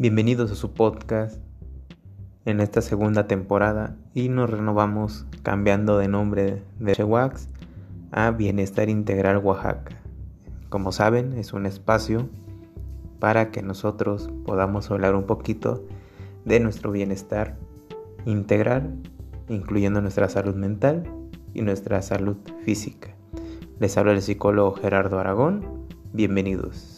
Bienvenidos a su podcast en esta segunda temporada y nos renovamos cambiando de nombre de Chewax a Bienestar Integral Oaxaca. Como saben, es un espacio para que nosotros podamos hablar un poquito de nuestro bienestar integral, incluyendo nuestra salud mental y nuestra salud física. Les habla el psicólogo Gerardo Aragón. Bienvenidos.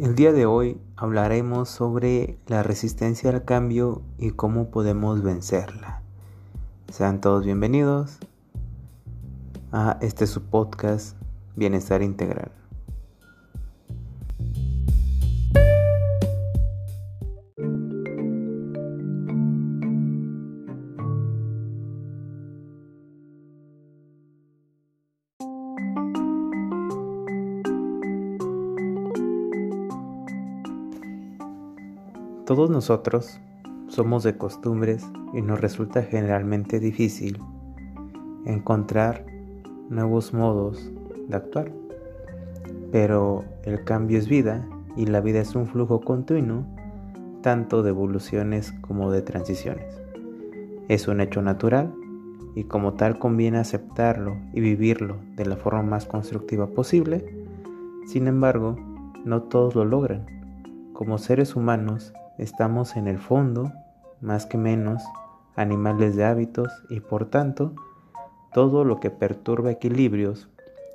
El día de hoy hablaremos sobre la resistencia al cambio y cómo podemos vencerla. Sean todos bienvenidos a este su podcast Bienestar Integral. Todos nosotros somos de costumbres y nos resulta generalmente difícil encontrar nuevos modos de actuar. Pero el cambio es vida y la vida es un flujo continuo tanto de evoluciones como de transiciones. Es un hecho natural y como tal conviene aceptarlo y vivirlo de la forma más constructiva posible. Sin embargo, no todos lo logran. Como seres humanos estamos en el fondo, más que menos, animales de hábitos y por tanto, todo lo que perturba equilibrios,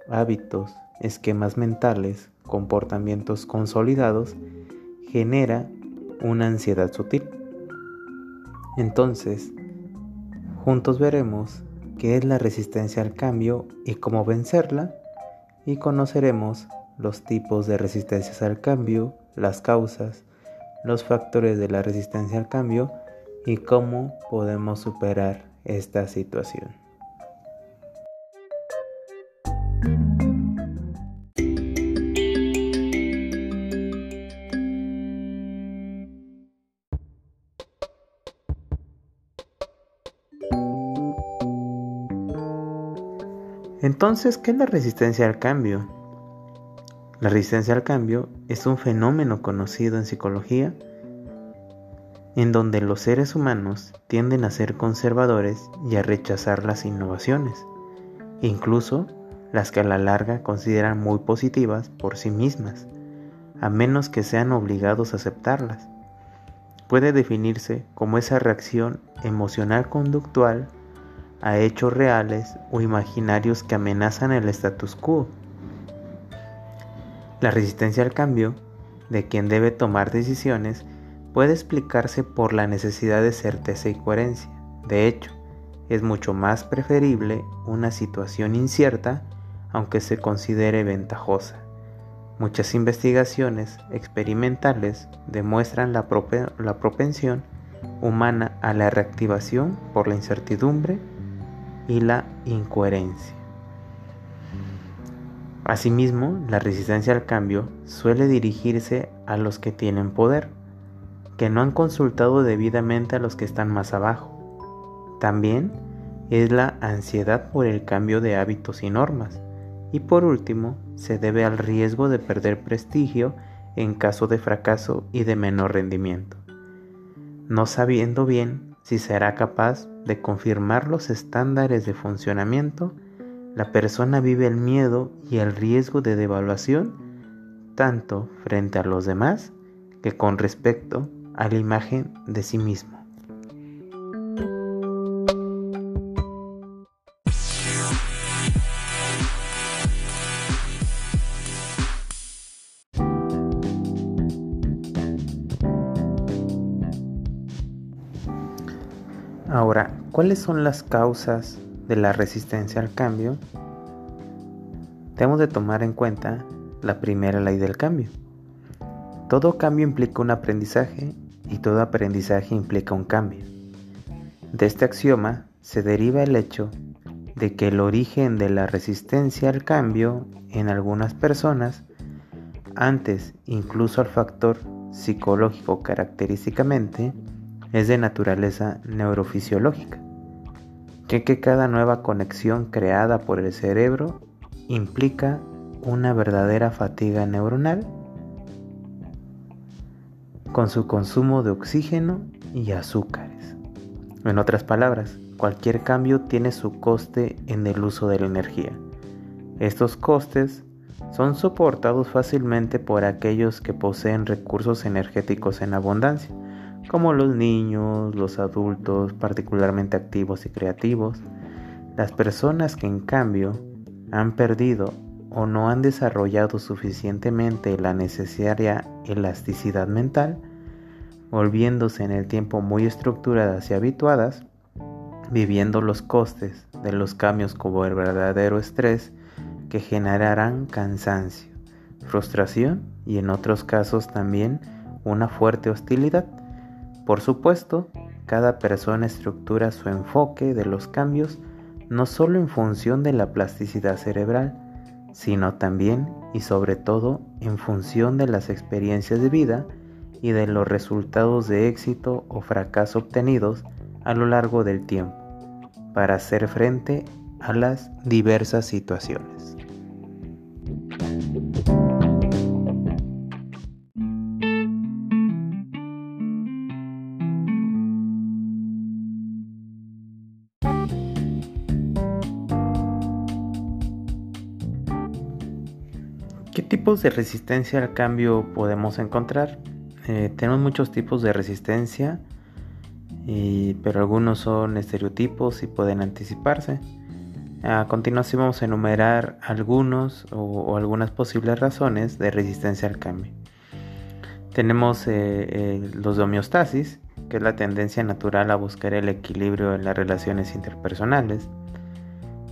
hábitos, esquemas mentales, comportamientos consolidados, genera una ansiedad sutil. Entonces, juntos veremos qué es la resistencia al cambio y cómo vencerla, y conoceremos los tipos de resistencias al cambio, las causas, los factores de la resistencia al cambio y cómo podemos superar esta situación. Entonces, ¿qué es la resistencia al cambio? La resistencia al cambio es un fenómeno conocido en psicología en donde los seres humanos tienden a ser conservadores y a rechazar las innovaciones, incluso las que a la larga consideran muy positivas por sí mismas, a menos que sean obligados a aceptarlas. Puede definirse como esa reacción emocional conductual a hechos reales o imaginarios que amenazan el status quo la resistencia al cambio de quien debe tomar decisiones puede explicarse por la necesidad de certeza y coherencia. De hecho, es mucho más preferible una situación incierta aunque se considere ventajosa. Muchas investigaciones experimentales demuestran la, propensión humana a la reactivación por la incertidumbre y la incoherencia. Asimismo, la resistencia al cambio suele dirigirse a los que tienen poder, que no han consultado debidamente a los que están más abajo. También es la ansiedad por el cambio de hábitos y normas. Y por último, se debe al riesgo de perder prestigio en caso de fracaso y de menor rendimiento, no sabiendo bien si será capaz de confirmar los estándares de funcionamiento la persona vive el miedo y el riesgo de devaluación tanto frente a los demás que con respecto a la imagen de sí mismo. Ahora, ¿cuáles son las causas de la resistencia al cambio, tenemos de tomar en cuenta la primera ley del cambio. Todo cambio implica un aprendizaje y todo aprendizaje implica un cambio. De este axioma se deriva el hecho de que el origen de la resistencia al cambio en algunas personas, antes incluso al factor psicológico característicamente, es de naturaleza neurofisiológica. Ya que cada nueva conexión creada por el cerebro implica una verdadera fatiga neuronal con su consumo de oxígeno y azúcares. En otras palabras, cualquier cambio tiene su coste en el uso de la energía. Estos costes son soportados fácilmente por aquellos que poseen recursos energéticos en abundancia, como los niños, los adultos particularmente activos y creativos. Las personas que en cambio han perdido o no han desarrollado suficientemente la necesaria elasticidad mental, volviéndose en el tiempo muy estructuradas y habituadas, viviendo los costes de los cambios como el verdadero estrés que generarán cansancio, frustración y en otros casos también una fuerte hostilidad. Por supuesto, cada persona estructura su enfoque de los cambios no solo en función de la plasticidad cerebral, sino también y sobre todo en función de las experiencias de vida y de los resultados de éxito o fracaso obtenidos a lo largo del tiempo para hacer frente a las diversas situaciones. De resistencia al cambio podemos encontrar? Eh, tenemos muchos tipos de resistencia, pero algunos son estereotipos y pueden anticiparse. A continuación vamos a enumerar algunos o, algunas posibles razones de resistencia al cambio. Tenemos eh, eh, los de homeostasis, que es la tendencia natural a buscar el equilibrio en las relaciones interpersonales.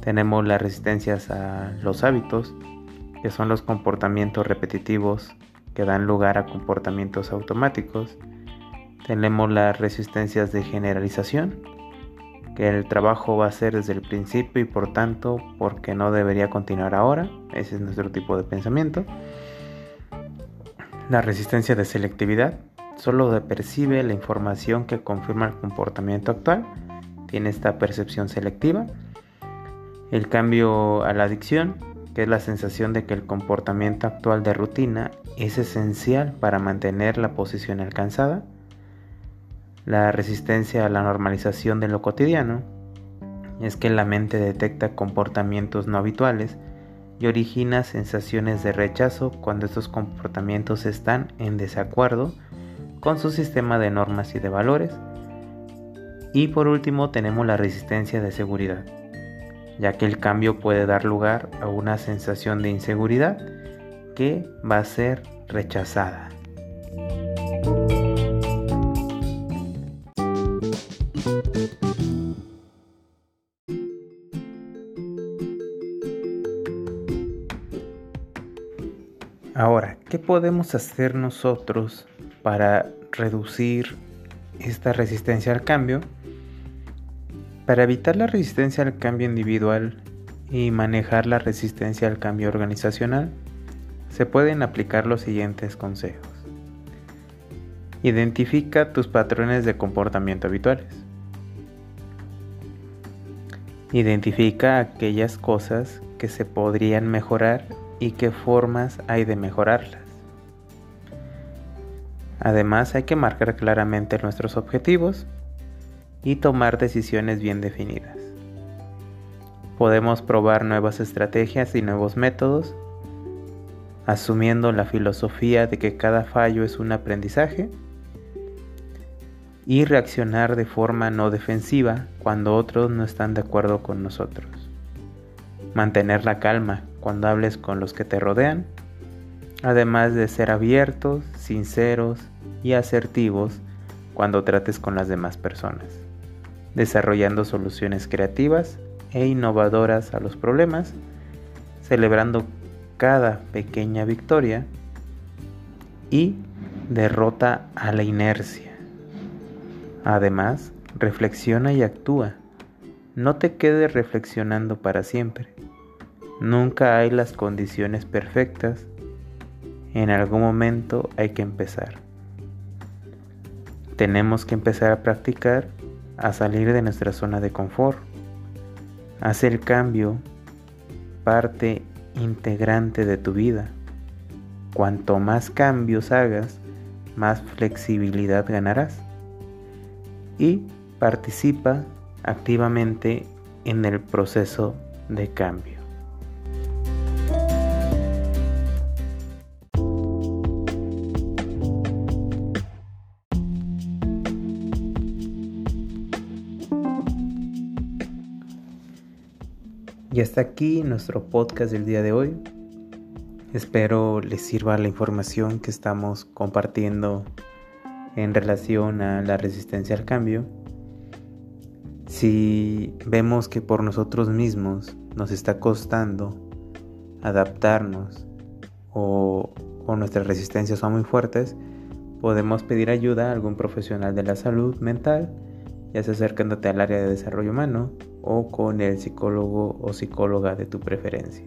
Tenemos las resistencias a los hábitos, que son los comportamientos repetitivos que dan lugar a comportamientos automáticos. Tenemos las resistencias de generalización, que el trabajo va a ser desde el principio y por tanto porque no debería continuar ahora. Ese es nuestro tipo de pensamiento. La resistencia de selectividad solo percibe la información que confirma el comportamiento actual. Tiene esta percepción selectiva. El cambio a la adicción, que es la sensación de que el comportamiento actual de rutina es esencial para mantener la posición alcanzada, la resistencia a la normalización de lo cotidiano, es que la mente detecta comportamientos no habituales y origina sensaciones de rechazo cuando estos comportamientos están en desacuerdo con su sistema de normas y de valores. Y por último tenemos la resistencia de seguridad, ya que el cambio puede dar lugar a una sensación de inseguridad que va a ser rechazada. Ahora, ¿qué podemos hacer nosotros para reducir esta resistencia al cambio? Para evitar la resistencia al cambio individual y manejar la resistencia al cambio organizacional, se pueden aplicar los siguientes consejos. Identifica tus patrones de comportamiento habituales. Identifica aquellas cosas que se podrían mejorar y qué formas hay de mejorarlas. Además hay que marcar claramente nuestros objetivos y tomar decisiones bien definidas. Podemos probar nuevas estrategias y nuevos métodos asumiendo la filosofía de que cada fallo es un aprendizaje y reaccionar de forma no defensiva cuando otros no están de acuerdo con nosotros. Mantener la calma cuando hables con los que te rodean, además de ser abiertos, sinceros y asertivos cuando trates con las demás personas, desarrollando soluciones creativas e innovadoras a los problemas, celebrando cada pequeña victoria y derrota a la inercia. Además, reflexiona y actúa. No te quedes reflexionando para siempre. Nunca hay las condiciones perfectas. En algún momento hay que empezar. Tenemos que empezar a practicar, a salir de nuestra zona de confort, Haz el cambio parte integrante de tu vida. Cuanto más cambios hagas, más flexibilidad ganarás. Y participa activamente en el proceso de cambio. Y hasta aquí nuestro podcast del día de hoy. Espero les sirva la información que estamos compartiendo en relación a la resistencia al cambio. Si vemos que por nosotros mismos nos está costando adaptarnos o, o nuestras resistencias son muy fuertes, podemos pedir ayuda a algún profesional de la salud mental, ya sea acercándote al área de desarrollo humano o con el psicólogo o psicóloga de tu preferencia.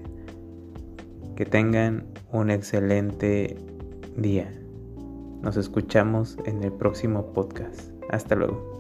Que tengan un excelente día. Nos escuchamos en el próximo podcast. Hasta luego.